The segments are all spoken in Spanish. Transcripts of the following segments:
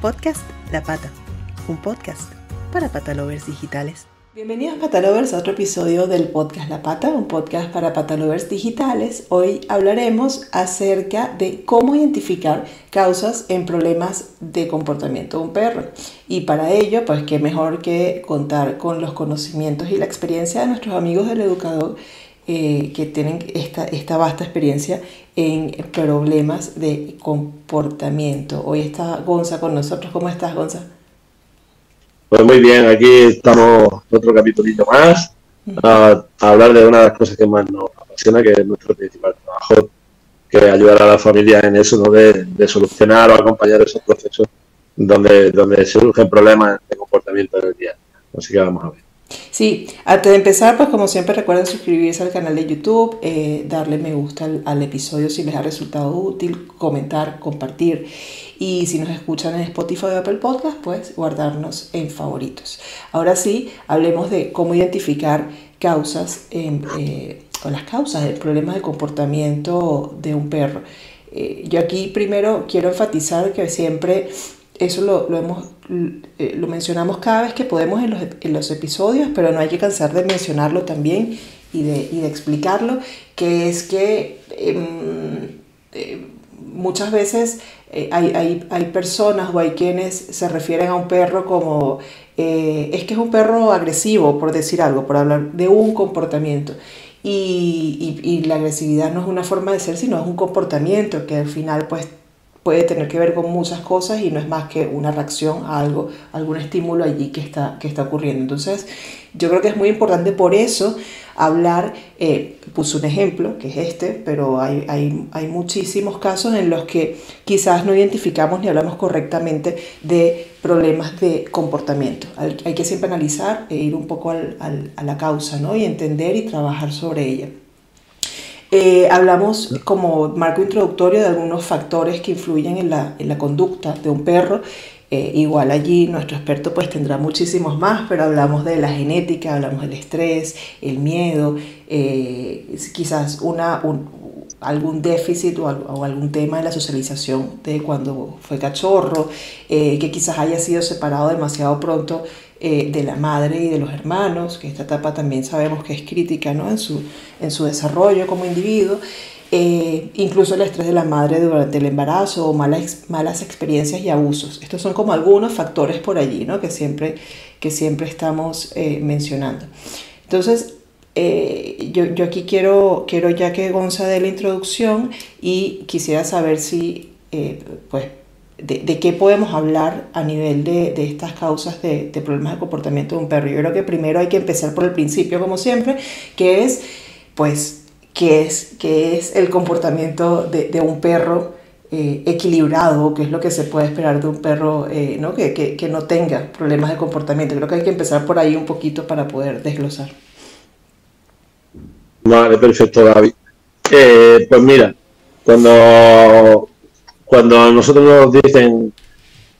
Podcast La Pata, un podcast para patalovers digitales. Bienvenidos patalovers a otro episodio del podcast La Pata, un podcast para patalovers digitales. Hoy hablaremos acerca de cómo identificar causas en problemas de comportamiento de un perro. Y para ello, pues qué mejor que contar con los conocimientos y la experiencia de nuestros amigos del educador eh, que tienen esta, esta vasta experiencia en problemas de comportamiento. Hoy está Gonza con nosotros. ¿Cómo estás, Gonza? Pues muy bien, aquí estamos otro capítulo más a, hablar de una de las cosas que más nos apasiona, que es nuestro principal trabajo, que ayudar a la familia en eso, ¿no? de, solucionar o acompañar esos procesos donde, donde surgen problemas de comportamiento del día. Así que vamos a ver. Sí, antes de empezar, pues como siempre recuerden suscribirse al canal de YouTube, eh, darle me gusta al, episodio si les ha resultado útil, comentar, compartir y si nos escuchan en Spotify o Apple Podcast, pues guardarnos en favoritos. Ahora sí, hablemos de cómo identificar causas eh, o las causas del problema de comportamiento de un perro. Eh, yo aquí primero quiero enfatizar que siempre eso lo, hemos, eh, lo mencionamos cada vez que podemos en los, episodios, pero no hay que cansar de mencionarlo también y de, explicarlo, que es que em, eh, muchas veces eh, hay, hay, hay, personas o hay quienes se refieren a un perro como, es que es un perro agresivo, por decir algo, por hablar de un comportamiento. Y, y, la agresividad no es una forma de ser, sino es un comportamiento que al final pues puede tener que ver con muchas cosas y no es más que una reacción a algo, algún estímulo allí que está, que está ocurriendo. Entonces, yo creo que es muy importante por eso hablar, eh, puse un ejemplo, que es este, pero hay, hay, hay, muchísimos casos en los que quizás no identificamos ni hablamos correctamente de problemas de comportamiento. Hay, que siempre analizar e ir un poco al, a la causa ¿no? y entender y trabajar sobre ella. Eh, hablamos como marco introductorio de algunos factores que influyen en la, en la conducta de un perro. Eh, igual allí nuestro experto pues tendrá muchísimos más, pero hablamos de la genética, hablamos del estrés, el miedo, eh, quizás una, algún déficit o, o, algún tema en la socialización de cuando fue cachorro, que quizás haya sido separado demasiado pronto eh, de la madre y de los hermanos, que esta etapa también sabemos que es crítica ¿no? en, su, en su desarrollo como individuo, eh, incluso el estrés de la madre durante el embarazo o malas, malas experiencias y abusos. Estos son como algunos factores por allí ¿no? que, siempre, que siempre estamos eh, mencionando. Entonces, yo, yo, aquí quiero, quiero ya que Gonza dé la introducción y quisiera saber si, pues, de, qué podemos hablar a nivel de, estas causas de, problemas de comportamiento de un perro. Yo creo que primero hay que empezar por el principio, como siempre, que es, pues, qué es, es el comportamiento de, un perro eh, equilibrado, qué es lo que se puede esperar de un perro eh, ¿no? Que, que, no tenga problemas de comportamiento. Creo que hay que empezar por ahí un poquito para poder desglosar. Vale, perfecto, David. Eh, pues mira, cuando cuando nosotros nos dicen,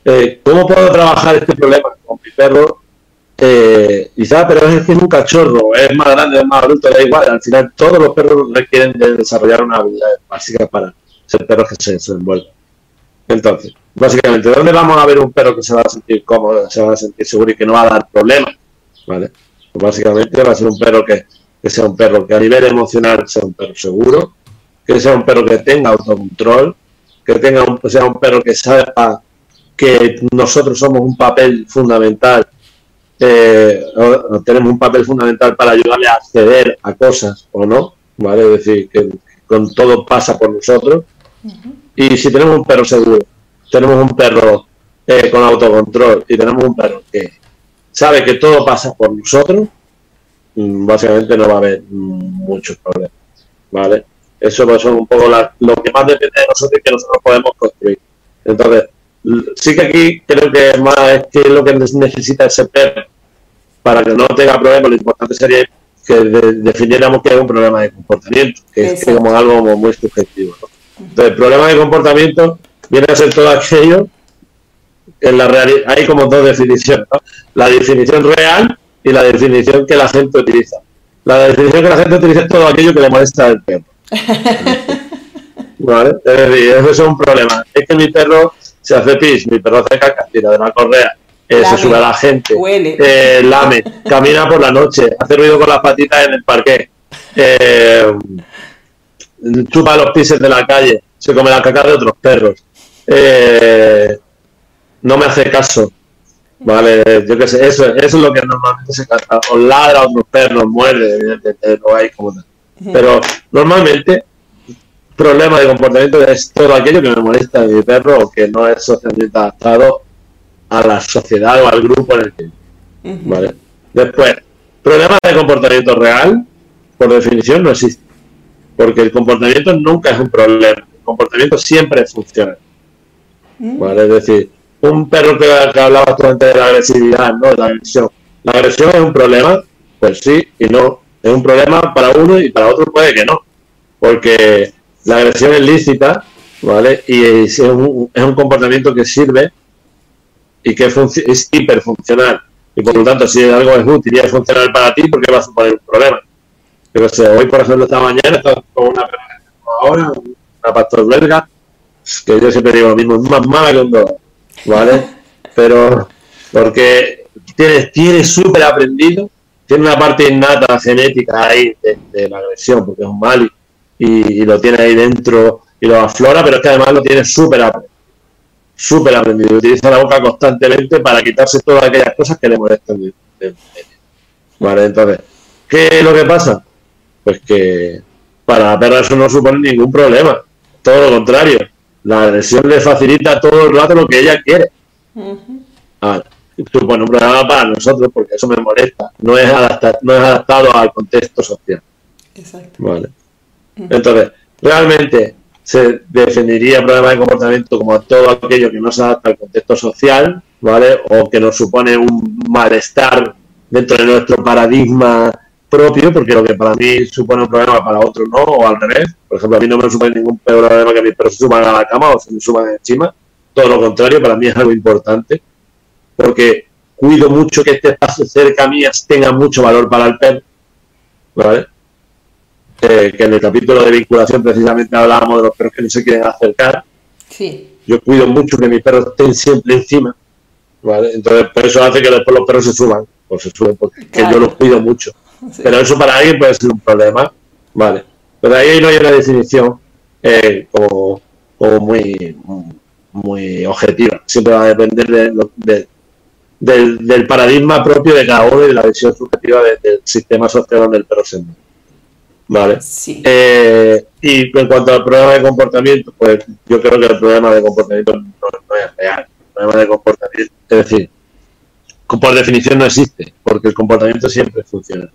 eh, ¿cómo puedo trabajar este problema con mi perro? Eh, y pero es que es un cachorro, es más grande, es más adulto, da igual. Al final, todos los perros requieren de desarrollar una habilidad básica para ser perros que se desenvuelvan. Entonces, básicamente, ¿dónde vamos a ver un perro que se va a sentir cómodo, se va a sentir seguro y que no va a dar problemas? ¿Vale? Pues básicamente va a ser un perro que, que sea un perro que a nivel emocional sea un perro seguro, que sea un perro que tenga autocontrol, que tenga un, sea un perro que sepa que nosotros somos un papel fundamental, eh, tenemos un papel fundamental para ayudarle a acceder a cosas o no, ¿vale? Es decir, que con todo pasa por nosotros. Y si tenemos un perro seguro, tenemos un perro eh, con autocontrol y tenemos un perro que sabe que todo pasa por nosotros, mm, básicamente no va a haber muchos problemas, ¿vale? Eso son un poco lo que más depende de nosotros y que nosotros podemos construir. Entonces, sí que aquí creo que más es que lo que necesita ese perro para que no tenga problemas, lo importante sería que definiéramos que es un problema de comportamiento, que es como algo muy subjetivo. Entonces, el problema de comportamiento viene a ser todo aquello, en la realidad hay como dos definiciones, la definición real y la definición que la gente utiliza. La definición que la gente utiliza es todo aquello que le molesta al perro. ¿Vale? Es decir, eso es un problema. Es que mi perro se hace pis, mi perro hace caca, tira de la correa, eh, se sube a la gente, eh, lame, camina por la noche, hace ruido con las patitas en el parque, eh, chupa los pises de la calle, se come la caca de otros perros, no me hace caso, Vale, yo qué sé, eso, eso es lo que normalmente se canta. O ladra a otros perros, muerde, evidentemente, no hay como tal. Pero normalmente, problema de comportamiento es todo aquello que me molesta de mi perro o que no es socialmente adaptado a la sociedad o al grupo en el que. ¿Vale? Después, problema de comportamiento real, por definición, no existe. Porque el comportamiento nunca es un problema. El comportamiento siempre funciona. ¿Vale? Es decir, un perro que, que hablaba antes de la agresividad, ¿no? La agresión. ¿La agresión es un problema? Pues sí y no. Es un problema para uno y para otro puede que no. Porque la agresión es lícita, ¿vale? Y es un, es un comportamiento que sirve y que es hiperfuncional. Y por lo tanto, si algo es útil y es funcional para ti, ¿por qué va a suponer un problema? Pero sé, hoy, por ejemplo, esta mañana estaba con una ahora, una pastor belga, que yo siempre digo lo mismo, es más mala que un dólar ¿vale? Pero porque tiene, tiene súper aprendido, tiene una parte innata genética ahí de, la agresión, porque es un mal y, lo tiene ahí dentro y lo aflora, pero es que además lo tiene súper aprendido. Súper aprendido. Utiliza la boca constantemente para quitarse todas aquellas cosas que le molestan. vale, entonces, ¿qué es lo que pasa? Pues que para la perra eso no supone ningún problema. Todo lo contrario la agresión le facilita todo el rato lo que ella quiere. Ah, supone un problema para nosotros porque eso me molesta. No es, no es adaptado al contexto social. Exacto. Vale. Entonces, realmente se definiría problema de comportamiento como todo aquello que no se adapta al contexto social, ¿vale? O que nos supone un malestar dentro de nuestro paradigma propio, porque lo que para mí supone un problema para otro no, o al revés. Por ejemplo, a mí no me supone ningún problema que mis perros se suban a la cama o se me suban encima. Todo lo contrario, para mí es algo importante, porque cuido mucho que este espacio cerca mía tenga mucho valor para el perro. ¿Vale? Eh, que en el capítulo de vinculación precisamente hablábamos de los perros que no se quieren acercar. Sí. Yo cuido mucho que mis perros estén siempre encima. ¿vale? Entonces, por eso hace que después los perros se suban. O se suben porque yo los cuido mucho. Pero eso para alguien puede ser un problema, ¿vale? Pero ahí no hay una definición eh, como, muy, muy objetiva. Siempre va a depender de, del, paradigma propio de cada uno y de la visión subjetiva del sistema social donde el perro se ¿Vale? Eh, y en cuanto al problema de comportamiento, pues yo creo que el problema de comportamiento no, no es real. El problema de comportamiento, es decir, por definición no existe, porque el comportamiento siempre funciona.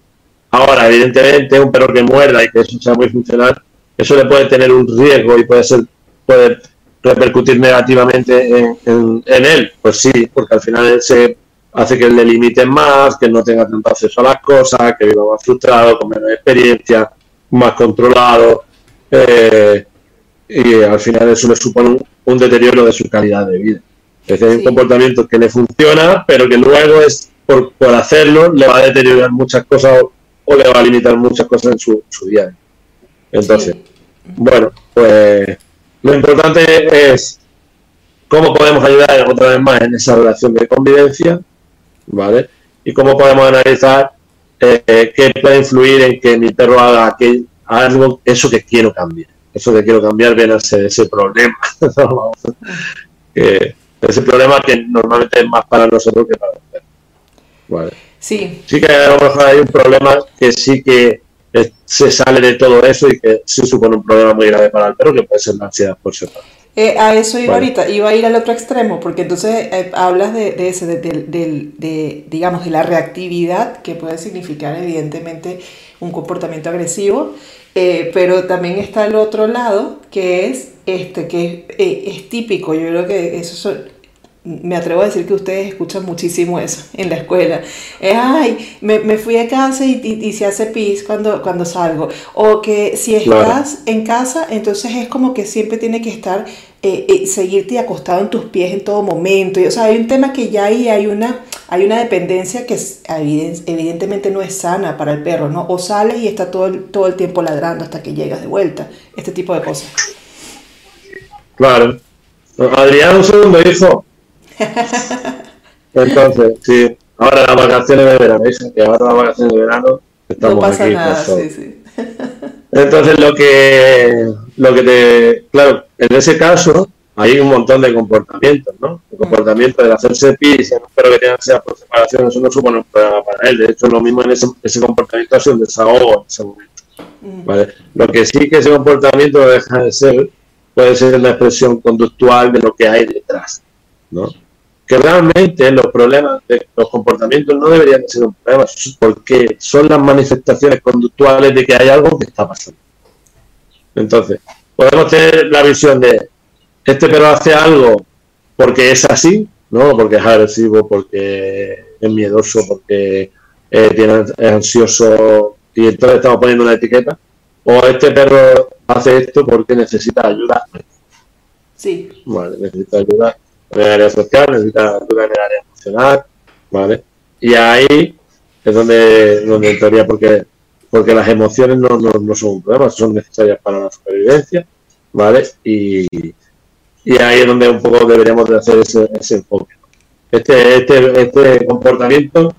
Ahora, evidentemente, un perro que muerda y que eso sea muy funcional, eso le puede tener un riesgo y puede ser puede repercutir negativamente en, él. Pues sí, porque al final se hace que le limiten más, que no tenga tanto acceso a las cosas, que viva más frustrado, con menos experiencia, más controlado. Eh, y al final eso le supone un, deterioro de su calidad de vida. Es decir, un comportamiento que le funciona, pero que luego es por, por hacerlo le va a deteriorar muchas cosas o le va a limitar muchas cosas en su, día. Entonces, bueno, pues lo importante es cómo podemos ayudar otra vez más en esa relación de convivencia, ¿vale? Y cómo podemos analizar eh, qué puede influir en que mi perro haga algo, eso que quiero cambiar. Eso que quiero cambiar viene a ser ese problema. ese problema que normalmente es más para nosotros que para los perros. ¿vale? Sí. Sí que a lo mejor hay un problema que sí que se sale de todo eso y que sí supone un problema muy grave para el perro, que puede ser la ansiedad por separado. Eh, a eso iba ahorita, iba a ir al otro extremo, porque entonces eh, hablas de, de ese, de, de, digamos, de la reactividad que puede significar evidentemente un comportamiento agresivo, eh, pero también está el otro lado, que es este, que es típico, yo creo que eso son, me atrevo a decir que ustedes escuchan muchísimo eso en la escuela. Es, ay, me, me fui a casa y, y, se hace pis cuando, cuando salgo. O que si estás en casa, entonces es como que siempre tiene que estar, eh, eh, seguirte acostado en tus pies en todo momento. Y, o sea, hay un tema que ya ahí hay una, hay una dependencia que evidentemente no es sana para el perro, ¿no? O sales y está todo el, todo el tiempo ladrando hasta que llegas de vuelta. Este tipo de cosas. Claro. Adrián, un segundo hijo. Entonces, sí, ahora las vacaciones de verano, que ahora las vacaciones de verano estamos no pasa aquí. nada, sí, sí. Entonces, lo que, lo que te. Claro, en ese caso, hay un montón de comportamientos, ¿no? El comportamiento de hacerse pis, un perro que tenga ansiedad por separación, eso no supone un problema para él. De hecho, lo mismo en ese, ese comportamiento hace un desahogo en ese momento. ¿vale? Lo que sí que ese comportamiento deja de ser, puede ser una expresión conductual de lo que hay detrás, ¿no? Que realmente los problemas, de los comportamientos no deberían ser un problema, porque son las manifestaciones conductuales de que hay algo que está pasando. Entonces, podemos tener la visión de este perro hace algo porque es así, ¿no? Porque es agresivo, porque es miedoso, porque eh, tiene, es ansioso y entonces estamos poniendo una etiqueta. O este perro hace esto porque necesita ayuda. Sí. Vale, necesita ayuda en el área social, necesita ayuda en el área emocional, ¿vale? Y ahí es donde, donde en teoría, porque, porque las emociones no, no, no son un problema, son necesarias para la supervivencia, ¿vale? Y, y ahí es donde un poco deberíamos de hacer ese, ese enfoque. Este, este, este comportamiento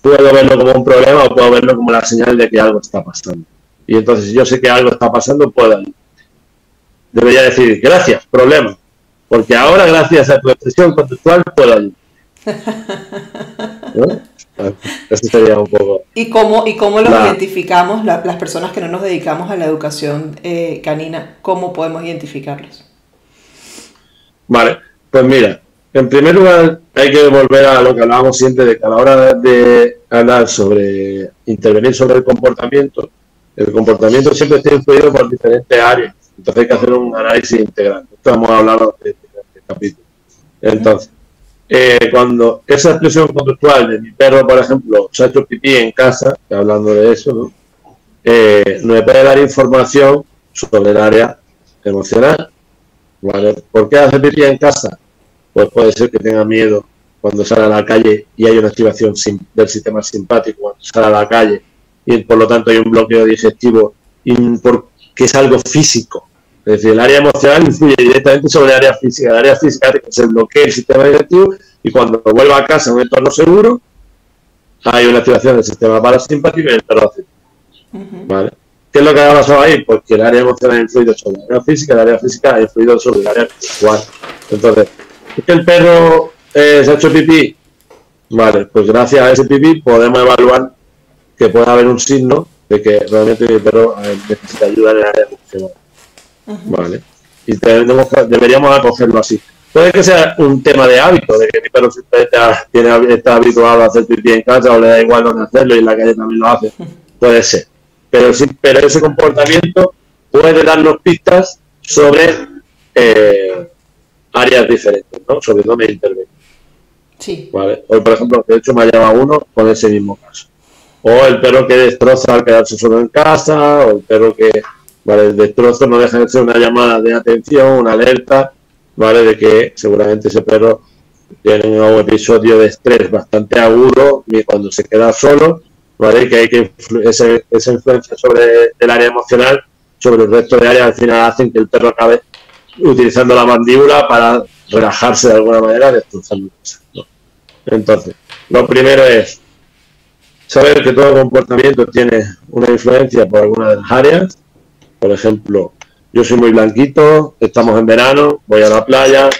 puedo verlo como un problema o puedo verlo como la señal de que algo está pasando. Y entonces, si yo sé que algo está pasando, puedo Debería decir, gracias, problema. Porque ahora, gracias a tu expresión conductual, puedo ayudar. ¿No? Eso sería un poco. ¿Y cómo, y cómo los identificamos, la, las personas que no nos dedicamos a la educación eh, canina, cómo podemos identificarlos? Vale, pues mira, en primer lugar hay que volver a lo que hablábamos siempre de que a la hora de hablar sobre intervenir sobre el comportamiento, el comportamiento siempre está influido por diferentes áreas. Entonces hay que hacer un análisis integral. Esto hemos hablado de este, capítulo. Entonces, eh, cuando esa expresión conductual de mi perro, por ejemplo, se ha hecho pipí en casa, hablando de eso, ¿no? Eh, me puede dar información sobre el área emocional. ¿Por qué hace pipí en casa? Pues puede ser que tenga miedo cuando sale a la calle y hay una activación del sistema simpático cuando sale a la calle y por lo tanto hay un bloqueo digestivo que es algo físico. Es decir, el área emocional influye directamente sobre el área física. El área física que se bloquea el sistema digestivo y cuando vuelva a casa en un entorno seguro, hay una activación del sistema parasimpático y el perro hace. ¿Vale? ¿Qué es lo que ha pasado ahí? Pues que el área emocional ha influido sobre el área física, el área física ha influido sobre el área visual. Entonces, ¿es que el perro eh, se ha hecho pipí? Vale, pues gracias a ese pipí podemos evaluar que puede haber un signo de que realmente el perro eh, necesita ayuda en el área emocional. Vale. Y deberíamos acogerlo así. Puede que sea un tema de hábito, de que mi perro tiene, está habituado a hacer pipí en casa o le da igual dónde hacerlo y en la calle también lo hace. Puede ser. Pero, sí, pero ese comportamiento puede darnos pistas sobre eh, áreas diferentes, ¿no? Sobre dónde intervenir. Sí. ¿Vale? Hoy, por ejemplo, de hecho me ha llamado uno con ese mismo caso. O el perro que destroza al quedarse solo en casa, o el perro que, vale, el destrozo no deja de ser una llamada de atención, una alerta, ¿vale? De que seguramente ese perro tiene un episodio de estrés bastante agudo y cuando se queda solo, ¿vale? Que hay que esa, esa influencia sobre el área emocional, sobre el resto de áreas, al final hacen que el perro acabe utilizando la mandíbula para relajarse de alguna manera, destrozando. ¿no? Entonces, lo primero es saber que todo comportamiento tiene una influencia por alguna de las áreas. Por ejemplo, yo soy muy blanquito, estamos en verano, voy a la playa,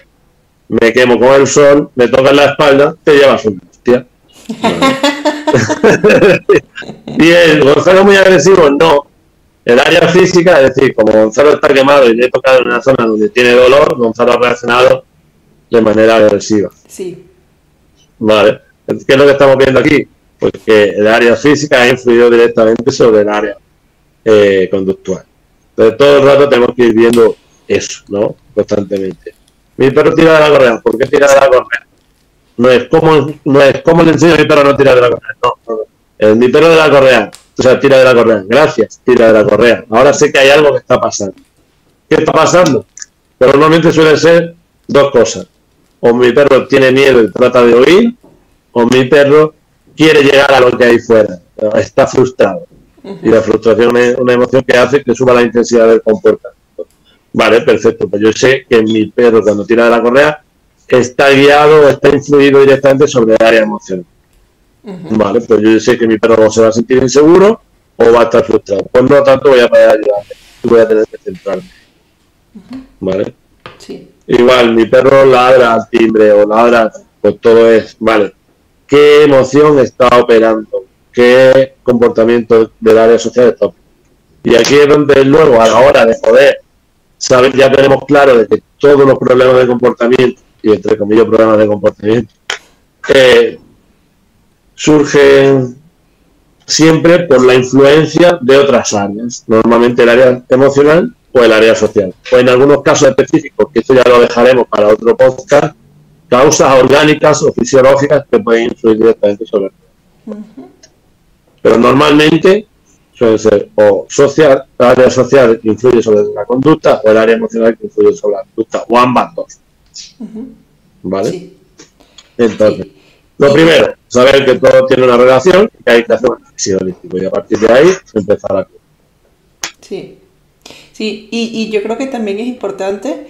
me quemo con el sol, me toca en la espalda, te llevas una hostia. Bien, Gonzalo muy agresivo, no. El área física, es decir, como Gonzalo está quemado y le he tocado en una zona donde tiene dolor, Gonzalo ha reaccionado de manera agresiva. Sí. Vale. ¿Qué es lo que estamos viendo aquí? Pues que el área física ha influido directamente sobre el área eh, conductual. Entonces todo el rato tenemos que ir viendo eso, ¿no? Constantemente. Mi perro tira de la correa. ¿Por qué tira de la correa? No es como, no es como le enseño a mi perro no tirar de la correa. No, no, mi perro de la correa. O sea, tira de la correa. Gracias, tira de la correa. Ahora sé que hay algo que está pasando. ¿Qué está pasando? Pero normalmente suele ser dos cosas. O mi perro tiene miedo y trata de huir, o mi perro quiere llegar a lo que hay fuera. Está frustrado. Y la frustración es una emoción que hace que suba la intensidad del comportamiento. Vale, perfecto. Pues yo sé que mi perro cuando tira de la correa está guiado, está influido directamente sobre el área emocional. Vale, pues yo sé que mi perro se va a sentir inseguro o va a estar frustrado. Pues no tanto voy a poder ayudarle. Voy a tener que centrarme. ¿Vale? Sí. Igual, mi perro ladra al timbre o ladra, pues todo es, vale, ¿qué emoción está operando? ¿Qué comportamiento del área social está? Y aquí es donde luego, a la hora de poder saber, ya tenemos claro de que todos los problemas de comportamiento, y entre comillas problemas de comportamiento, eh, surgen siempre por la influencia de otras áreas, normalmente el área emocional o el área social. O en algunos casos específicos, que esto ya lo dejaremos para otro podcast, causas orgánicas o fisiológicas que pueden influir directamente sobre el Pero normalmente suele ser o social, el área social que influye sobre la conducta o el área emocional que influye sobre la conducta, o ambas dos. ¿Vale? Entonces, lo primero, saber que todo tiene una relación y que hay que hacer un análisis holístico y a partir de ahí empezar a... Sí, sí, y, yo creo que también es importante,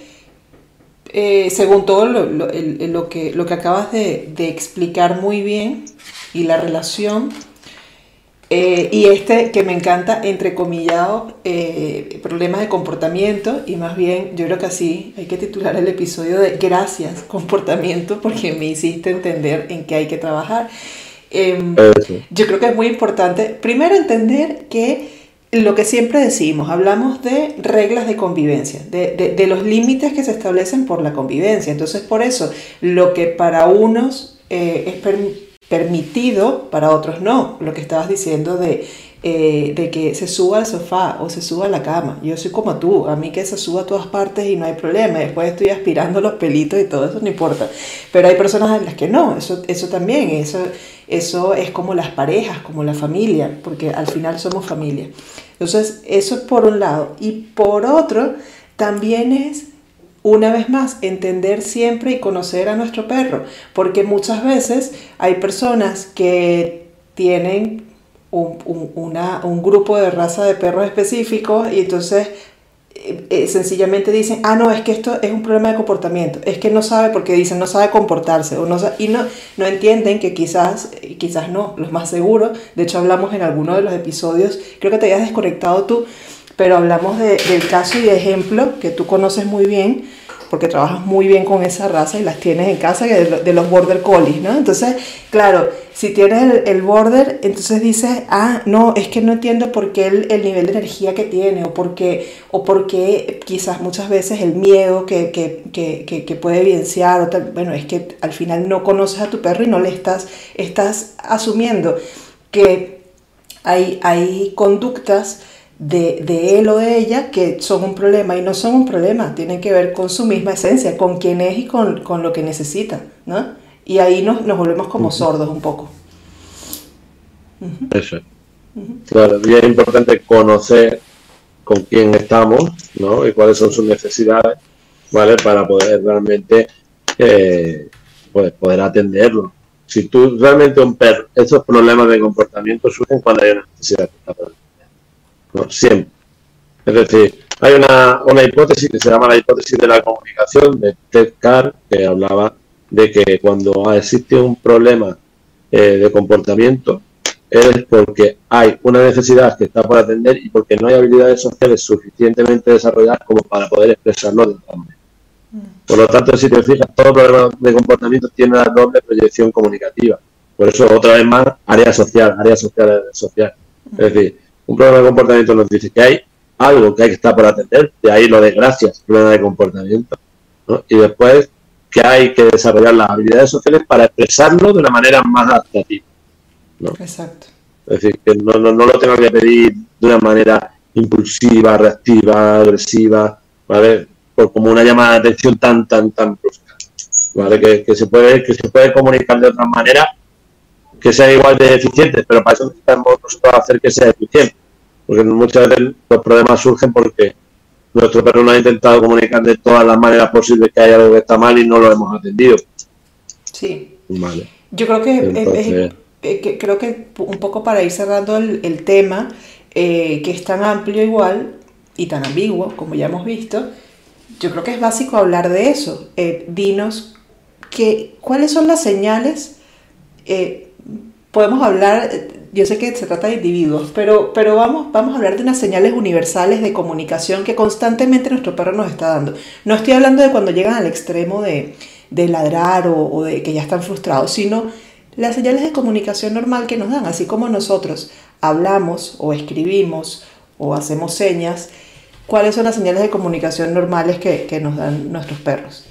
eh, según todo lo, lo, que, lo que acabas de, de explicar muy bien y la relación eh, y este que me encanta, entrecomillado, eh, problemas de comportamiento, y más bien yo creo que así hay que titular el episodio de Gracias, comportamiento, porque me hiciste entender en qué hay que trabajar. Em, yo creo que es muy importante, primero entender que lo que siempre decimos, hablamos de reglas de convivencia, de, de, de los límites que se establecen por la convivencia. Entonces, por eso, lo que para unos eh, es permitido, para otros no. Lo que estabas diciendo de, eh, de que se suba al sofá o se suba a la cama. Yo soy como tú, a mí que se suba a todas partes y no hay problema. Después estoy aspirando los pelitos y todo eso, no importa. Pero hay personas en las que no, eso, eso también, eso, eso es como las parejas, como la familia, porque al final somos familia. Entonces, eso es por un lado. Y por otro, también es una vez más, entender siempre y conocer a nuestro perro, porque muchas veces hay personas que tienen un, un, grupo de raza de perros específicos y entonces eh, eh, sencillamente dicen, ah, no, es que esto es un problema de comportamiento, es que no sabe porque dicen, no sabe comportarse, o no y no, no entienden que quizás, quizás no, lo más seguro, de hecho hablamos en alguno de los episodios, creo que te hayas desconectado tú, pero hablamos del caso y de ejemplo que tú conoces muy bien, porque trabajas muy bien con esa raza y las tienes en casa, de, los border collies, ¿no? Entonces, claro, si tienes el, border, entonces dices, ah, no, es que no entiendo por qué el, nivel de energía que tiene, o por qué, o porque quizás muchas veces el miedo que, que, que, puede evidenciar, o tal, bueno, es que al final no conoces a tu perro y no le estás, estás asumiendo que hay, hay conductas de, de, él o de ella que son un problema y no son un problema, tienen que ver con su misma esencia, con quién es y con, con lo que necesita, ¿no? Y ahí nos, nos volvemos como sordos un poco. Eso. Claro, y es importante conocer con quién estamos, ¿no? Y cuáles son sus necesidades, ¿vale? Para poder realmente eh, pues, poder atenderlo. Si tú realmente un perro, esos problemas de comportamiento surgen cuando hay una necesidad siempre. Es decir, hay una, una, hipótesis que se llama la hipótesis de la comunicación de Ted Carr, que hablaba de que cuando existe un problema eh, de comportamiento es porque hay una necesidad que está por atender y porque no hay habilidades sociales suficientemente desarrolladas como para poder expresarlo de manera. Por lo tanto, si te fijas, todo problema de comportamiento tiene una doble proyección comunicativa. Por eso, otra vez más, área social, área social, social. Es decir, un problema de comportamiento nos dice que hay algo que hay que estar por atender, de ahí lo de gracias, problema de comportamiento. Y después que hay que desarrollar las habilidades sociales para expresarlo de una manera más adaptativa. Exacto. Es decir, que no, no, lo tengo que pedir de una manera impulsiva, reactiva, agresiva, ¿vale? Por como una llamada de atención tan, tan, tan brusca. ¿Vale? Que, que, se puede, que se puede comunicar de otra manera que sean igual de eficientes, pero para eso necesitamos nosotros hacer que sea eficiente. Porque muchas veces los problemas surgen porque nuestro perro no ha intentado comunicar de todas las maneras posibles que hay algo que está mal y no lo hemos atendido. Sí. Vale. Yo creo que, creo que un poco para ir cerrando el, tema, eh, que es tan amplio igual y tan ambiguo, como ya hemos visto, yo creo que es básico hablar de eso. Eh, dinos que, cuáles son las señales. Eh, podemos hablar, yo sé que se trata de individuos, pero, pero vamos, vamos a hablar de unas señales universales de comunicación que constantemente nuestro perro nos está dando. No estoy hablando de cuando llegan al extremo de, de ladrar o, o de que ya están frustrados, sino las señales de comunicación normal que nos dan, así como nosotros hablamos o escribimos o hacemos señas, ¿cuáles son las señales de comunicación normales que, nos dan nuestros perros?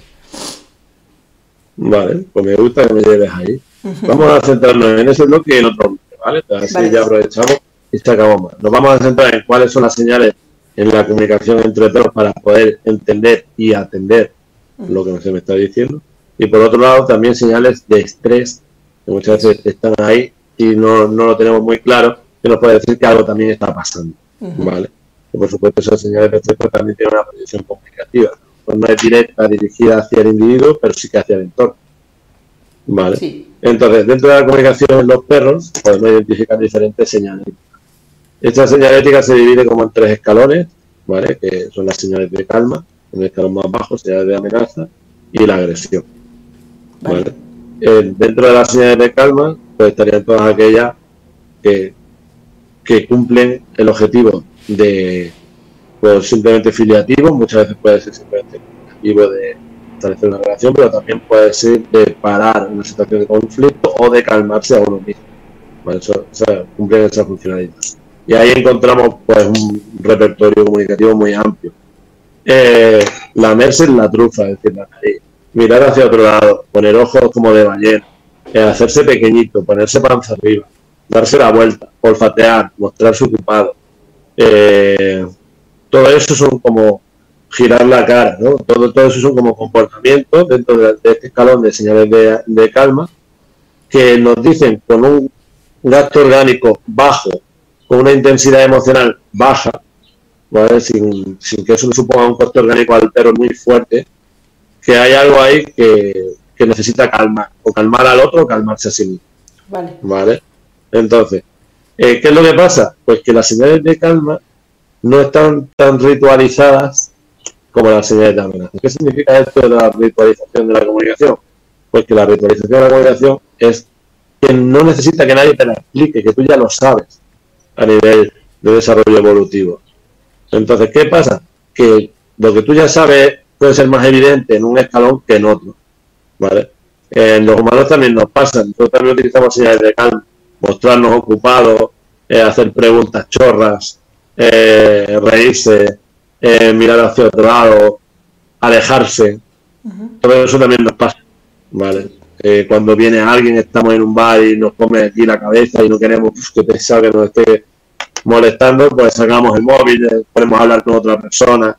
Vale, pues me gusta que me lleves ahí. Vamos a centrarnos en ese bloque y en otro bloque, ¿vale? Así ya aprovechamos y sacamos más. Nos vamos a centrar en cuáles son las señales en la comunicación entre perros para poder entender y atender lo que se me está diciendo. Y por otro lado, también señales de estrés que muchas veces están ahí y no, no lo tenemos muy claro, que nos puede decir que algo también está pasando. ¿vale? Y por supuesto, esas señales de estrés también tienen una proyección comunicativa. Pues no es directa, dirigida hacia el individuo, pero sí que hacia el entorno. ¿Vale? Entonces, dentro de la comunicación en los perros, podemos identificar diferentes señales. Esta señalética se divide como en tres escalones, ¿vale? Que son las señales de calma, en el escalón más bajo, señales de amenaza y la agresión. ¿vale? Eh, dentro de las señales de calma, pues estarían todas aquellas que, que cumplen el objetivo de pues, simplemente filiativo, muchas veces puede ser simplemente objetivo de establecer una relación, pero también puede ser de parar una situación de conflicto o de calmarse a uno mismo. Eso, o sea, funcionalidad. Y ahí encontramos pues un repertorio comunicativo muy amplio. Eh, la merce es la trufa, es decir, la nariz mirar hacia otro lado, poner ojos como de ballena, eh, hacerse pequeñito, ponerse panza arriba, darse la vuelta, olfatear, mostrarse ocupado. Eh, todo eso son como girar la cara, ¿no? Todo, todo eso son como comportamientos dentro de, este escalón de señales de, calma que nos dicen con un gasto orgánico bajo, con una intensidad emocional baja, sin, sin que eso suponga un coste orgánico al perro muy fuerte, que hay algo ahí que, necesita calmar, o calmar al otro o calmarse a sí mismo. Vale. ¿Vale? Entonces, eh, ¿qué es lo que pasa? Pues que las señales de calma no están tan ritualizadas como las señales de amenaza. ¿Qué significa esto de la ritualización de la comunicación? Pues que la ritualización de la comunicación es que no necesita que nadie te la explique, que tú ya lo sabes a nivel de desarrollo evolutivo. Entonces, ¿qué pasa? Que lo que tú ya sabes puede ser más evidente en un escalón que en otro. ¿vale? En los humanos también nos pasa, nosotros también utilizamos señales de calma, mostrarnos ocupados, eh, hacer preguntas chorras, eh, reírse, eh, mirar hacia otro lado, alejarse. Todo eso también nos pasa. ¿vale? cuando viene alguien, estamos en un bar y nos come aquí la cabeza y no queremos que pensar que nos esté molestando, pues sacamos el móvil, podemos hablar con otra persona.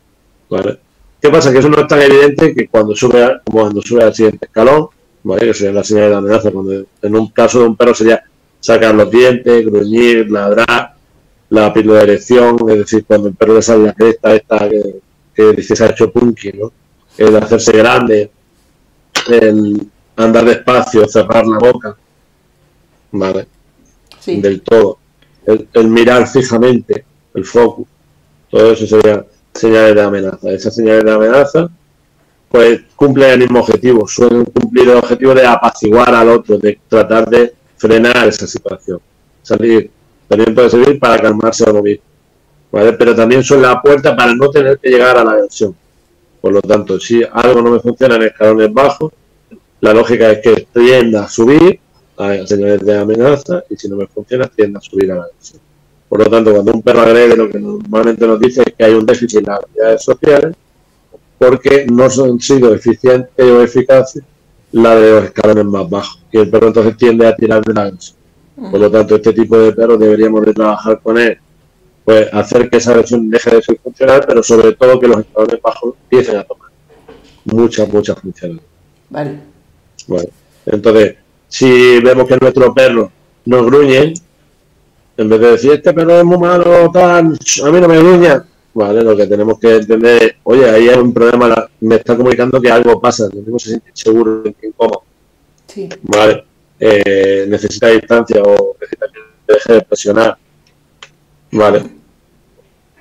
¿vale? ¿Qué pasa? Que eso no es tan evidente que cuando sube, como cuando sube al siguiente escalón, ¿vale? que sería la señal de amenaza, cuando en un caso de un perro sería sacar los dientes, gruñir, ladrar, la píldora de erección, es decir, cuando el perro le sale la cresta esta que, que dice se ha hecho punky, ¿no? el hacerse grande, el andar despacio, cerrar la boca, ¿vale? Del todo. El, el mirar fijamente, el foco, todo eso sería señales de amenaza. Esas señales de amenaza pues cumplen el mismo objetivo, suelen cumplir el objetivo de apaciguar al otro, de tratar de frenar esa situación. Salir, también puede servir para calmarse a mismo. ¿vale? Pero también son la puerta para no tener que llegar a la agresión. Por lo tanto, si algo no me funciona en escalones bajos, la lógica es que tienda a subir a señales de amenaza y si no me funciona, tienda a subir a la agresión. Por lo tanto, cuando un perro agrede, lo que normalmente nos dice es que hay un déficit en las habilidades sociales porque no han sido eficientes o eficaces la de los escalones más bajos. Y el perro entonces tiende a tirar de la agresión. Por lo tanto, este tipo de perros deberíamos de trabajar con él, pues hacer que esa agresión deje de ser funcional, pero sobre todo que los escalones bajos empiecen a tomar muchas, muchas funciones. Vale. Bueno, entonces, si vemos que nuestro perro nos gruñe, en vez de decir, este perro es muy malo, tal, a mí no me gruña, vale, lo que tenemos que entender es, oye, ahí hay un problema, me está comunicando que algo pasa, el mismo se siente seguro, incómodo. Sí. Vale, eh, necesita distancia o necesita que deje de presionar. Vale.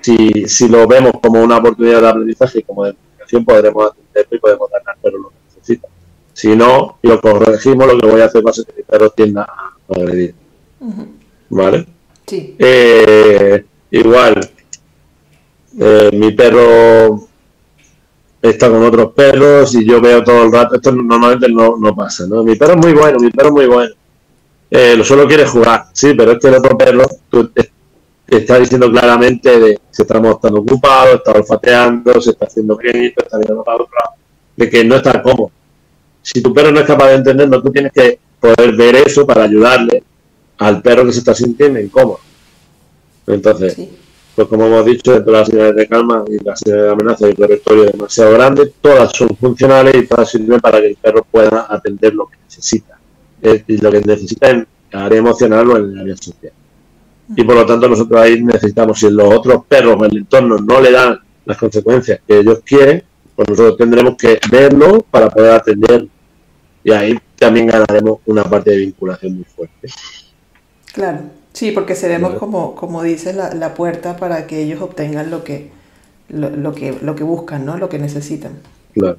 Si, si lo vemos como una oportunidad de aprendizaje, como de comunicación podremos atenderlo y podemos darle al perro lo que necesita. Si no, y lo corregimos, lo que voy a hacer va a ser que mi perro tienda a agredir. ¿Vale? Sí. Eh, igual, eh, mi perro está con otros perros y yo veo todo el rato, esto normalmente no, no pasa, ¿no? Mi perro es muy bueno, mi perro es muy bueno. Eh, lo solo quiere jugar, sí, pero es que el otro perro tú, está diciendo claramente de se está mostrando ocupado, está olfateando, se está haciendo pequeñito, está mirando para otro lado, de que no está cómodo. Si tu perro no es capaz de entenderlo, tú tienes que poder ver eso para ayudarle al perro que se está sintiendo incómodo. Entonces, pues como hemos dicho, dentro de las señales de calma y las señales de amenaza y el territorio demasiado grande, todas son funcionales y todas sirven para que el perro pueda atender lo que necesita. y lo que necesita en el área emocional o en el área social. Y por lo tanto nosotros ahí necesitamos, si los otros perros en el entorno no le dan las consecuencias que ellos quieren, pues nosotros tendremos que verlo para poder atender. Y ahí también ganaremos una parte de vinculación muy fuerte. Claro, sí, porque seremos como, como dice la, la, puerta para que ellos obtengan lo que, lo, que, lo que buscan, ¿no? Lo que necesitan. Claro,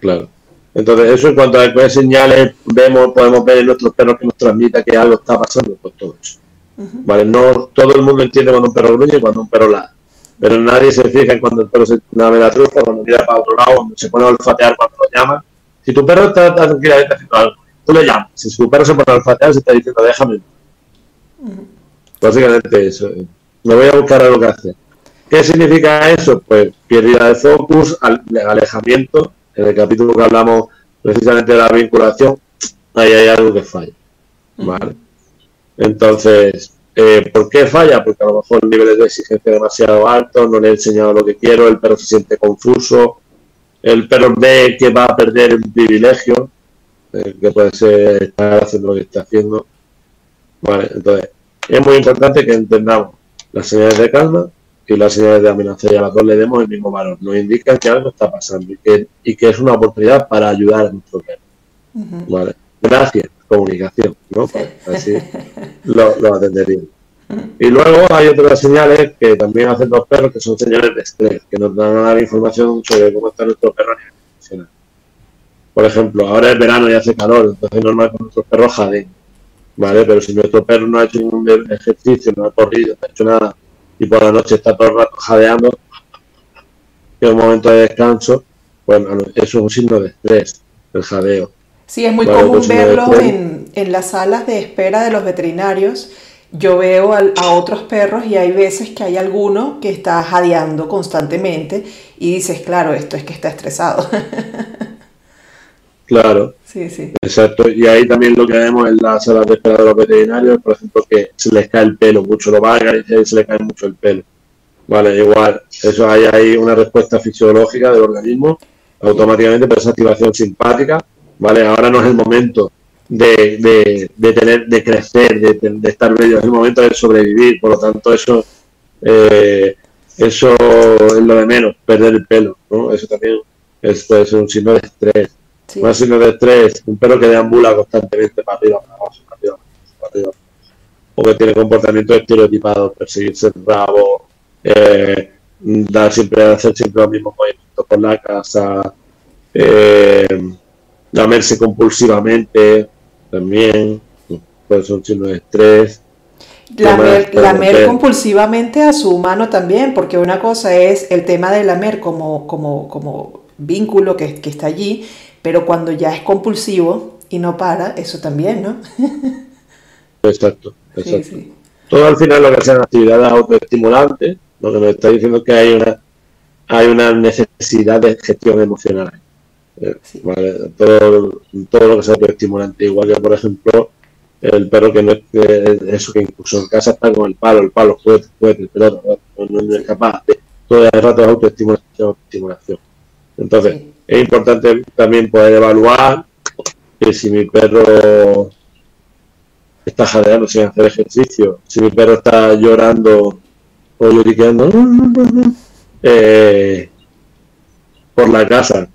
claro. Entonces, eso en cuanto a qué señales vemos, podemos ver en nuestros perros que nos transmita que algo está pasando, pues todo eso. ¿Vale? No todo el mundo entiende cuando un perro gruñe y cuando un perro ladra. Pero nadie se fija en cuando el perro se lame la trufa, cuando mira para otro lado, cuando se pone a olfatear cuando lo llama. Si tu perro está, tranquilamente haciendo algo, tú le llamas. Si tu perro se pone a olfatear, se está diciendo, déjame. Básicamente eso. Me voy a buscar algo que hacer. ¿Qué significa eso? Pues pérdida de focus, alejamiento. En el capítulo que hablamos precisamente de la vinculación, ahí hay algo que falla. ¿Vale? Entonces, eh, ¿por qué falla? Porque a lo mejor el nivel de exigencia es demasiado alto, no le he enseñado lo que quiero, el perro se siente confuso, el perro ve que va a perder un privilegio, eh, que puede ser estar haciendo lo que está haciendo. Vale, entonces, es muy importante que entendamos las señales de calma y las señales de amenaza y a las dos le demos el mismo valor. Nos indican que algo está pasando y que, y que es una oportunidad para ayudar a nuestro perro. Vale, gracias comunicación, ¿no? Pues así lo, lo atendería. Y luego hay otras señales que también hacen los perros, que son señales de estrés, que nos dan información sobre cómo está nuestro perro a nivel emocional. Por ejemplo, ahora es verano y hace calor, entonces es normal que nuestros perros jaden, ¿vale? Pero si nuestro perro no ha hecho ningún ejercicio, no ha corrido, no ha hecho nada, y por la noche está todo el rato jadeando, que es un momento de descanso, bueno, eso es un signo de estrés, el jadeo. Sí, es muy común verlo en, en, las salas de espera de los veterinarios. Yo veo a, a, otros perros y hay veces que hay alguno que está jadeando constantemente y dices, claro, esto es que está estresado. claro. Sí, sí. Exacto. Y ahí también lo que vemos en las salas de espera de los veterinarios, por ejemplo, que se les cae el pelo mucho, lo valga y se les cae mucho el pelo. Vale, igual, eso hay, hay una respuesta fisiológica del organismo automáticamente por esa activación simpática ¿vale? Ahora no es el momento de, de, tener, de crecer, de, de, estar medio, es el momento de sobrevivir, por lo tanto eso, eh, eso es lo de menos, perder el pelo, ¿no? Eso también es, ser un signo de estrés. Sí. Un signo de estrés, un perro que deambula constantemente para arriba, para abajo, para arriba, para arriba, o que tiene comportamientos estereotipados, perseguirse el rabo, eh, dar siempre, hacer siempre los mismos movimientos por la casa, eh, lamerse compulsivamente también, puede ser un signo de estrés. Lamer, lamer compulsivamente a su humano también, porque una cosa es el tema de lamer como, como, como vínculo que, que está allí, pero cuando ya es compulsivo y no para, eso también, ¿no? exacto, exacto. Sí, sí. Todo al final lo que sean actividades autoestimulantes, lo que me está diciendo es que hay una, hay una necesidad de gestión emocional. ¿vale? todo, todo lo que sea estimulante. Igual que, por ejemplo, el perro que no es eso que incluso en casa está con el palo, el palo, juguete, juguete, el pelota, no, no, es capaz de todo el rato de autoestimulación. Entonces, es importante también poder evaluar que si mi perro está jadeando sin hacer ejercicio, si mi perro está llorando o lloriqueando eh, por la casa,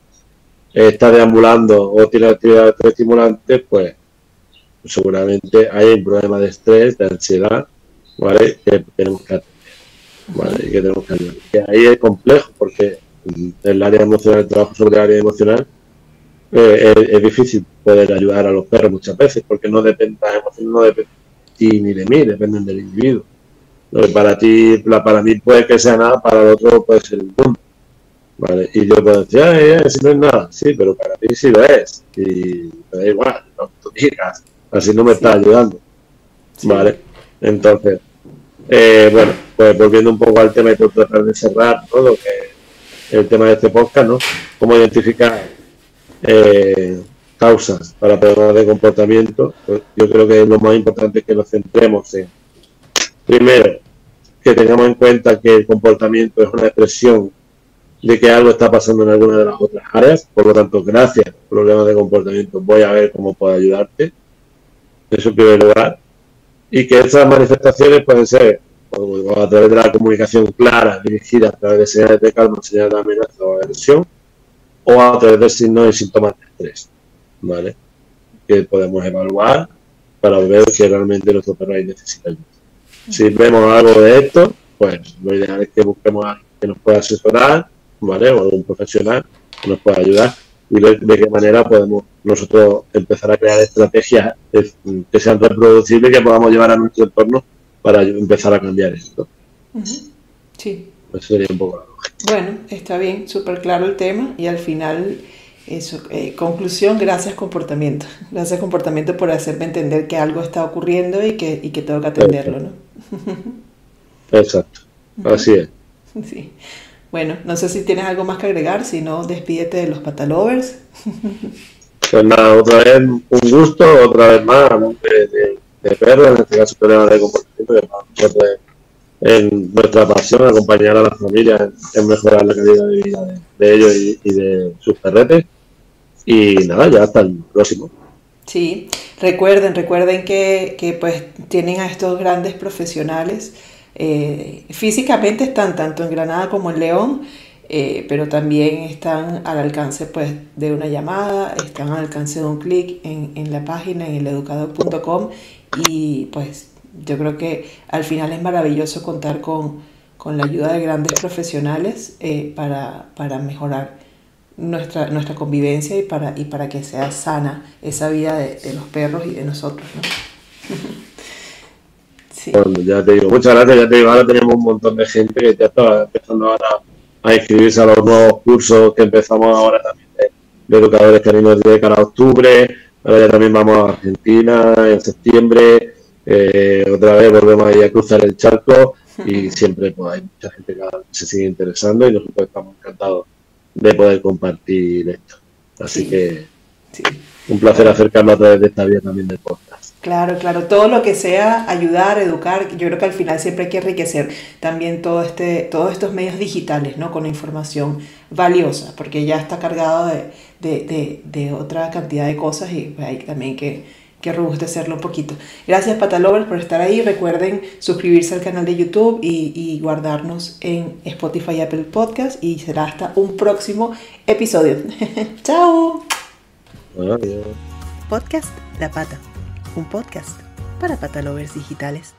está deambulando o tiene actividades estimulantes, pues seguramente hay un problema de estrés, de ansiedad, ¿vale? Que tenemos que atender, ¿vale? que tenemos que ayudar. Y ahí es complejo porque el área emocional, el trabajo sobre el área emocional, eh, es, difícil poder ayudar a los perros muchas veces, porque no depende, las emociones no dependen de ti ni de mí, dependen del individuo. Lo que para ti, para mí puede que sea nada, para el otro puede ser el mundo. ¿vale? Y yo puedo decir, ay, si no es nada, sí, pero para mí sí lo es. Y me da igual, no tú digas, así no me está ayudando. ¿Vale? Entonces, eh, bueno, pues volviendo un poco al tema y por tratar de cerrar todo, que el tema de este podcast, ¿no? Cómo identificar eh, causas para problemas de comportamiento. Pues yo creo que lo más importante es que nos centremos en, primero, que tengamos en cuenta que el comportamiento es una expresión de que algo está pasando en alguna de las otras áreas. Por lo tanto, gracias, problemas de comportamiento, voy a ver cómo puedo ayudarte. Eso en primer lugar. Y que esas manifestaciones pueden ser a través de la comunicación clara, dirigida a través de señales de calma, señales de amenaza o agresión, o a través de signos y síntomas de estrés, ¿vale? Que podemos evaluar para ver que realmente nuestro perro necesita ayuda. Si vemos algo de esto, pues lo ideal es que busquemos a alguien que nos pueda asesorar ¿vale? O algún profesional que nos pueda ayudar y ver de qué manera podemos nosotros empezar a crear estrategias que sean reproducibles y que podamos llevar a nuestro entorno para empezar a cambiar esto. Sí. Eso sería un poco Bueno, está bien, súper claro el tema y al final, eso, eh, conclusión, gracias comportamiento. Gracias comportamiento por hacerme entender que algo está ocurriendo y que, y que tengo que atenderlo, ¿no? Exacto, así es. Sí. Bueno, no sé si tienes algo más que agregar, si no, despídete de los patalovers. Pues nada, otra vez un gusto, otra vez más, de, de, perro, en este caso problemas de comportamiento, que en nuestra pasión acompañar a las familias en, mejorar la calidad de vida de, ellos y, de sus perretes. Y nada, ya hasta el próximo. Sí, recuerden, recuerden que, que pues tienen a estos grandes profesionales eh, físicamente están tanto en Granada como en León, eh, pero también están al alcance pues, de una llamada, están al alcance de un clic en, la página, en eleducador.com y pues yo creo que al final es maravilloso contar con, la ayuda de grandes profesionales eh, para, mejorar nuestra, nuestra convivencia y para, y para que sea sana esa vida de, de los perros y de nosotros. ¿no? Bueno, ya te digo, muchas gracias, ya te digo, ahora tenemos un montón de gente que ya está empezando ahora a inscribirse a los nuevos cursos que empezamos ahora también de, educadores caninos de cara a octubre, ahora ya también vamos a Argentina en septiembre, eh, otra vez volvemos ahí a cruzar el charco y siempre pues, hay mucha gente que se sigue interesando y nosotros estamos encantados de poder compartir esto. Así que un placer acercarnos a través de esta vía también del podcast. Claro, claro, todo lo que sea ayudar, educar, yo creo que al final siempre hay que enriquecer también todo este, todos estos medios digitales, ¿no? Con información valiosa, porque ya está cargado de, otra cantidad de cosas y hay también que, que robustecerlo un poquito. Gracias Patalovers por estar ahí, recuerden suscribirse al canal de YouTube y, y guardarnos en Spotify y Apple Podcast y será hasta un próximo episodio. ¡Chao! Podcast La Pata un podcast para patalovers digitales.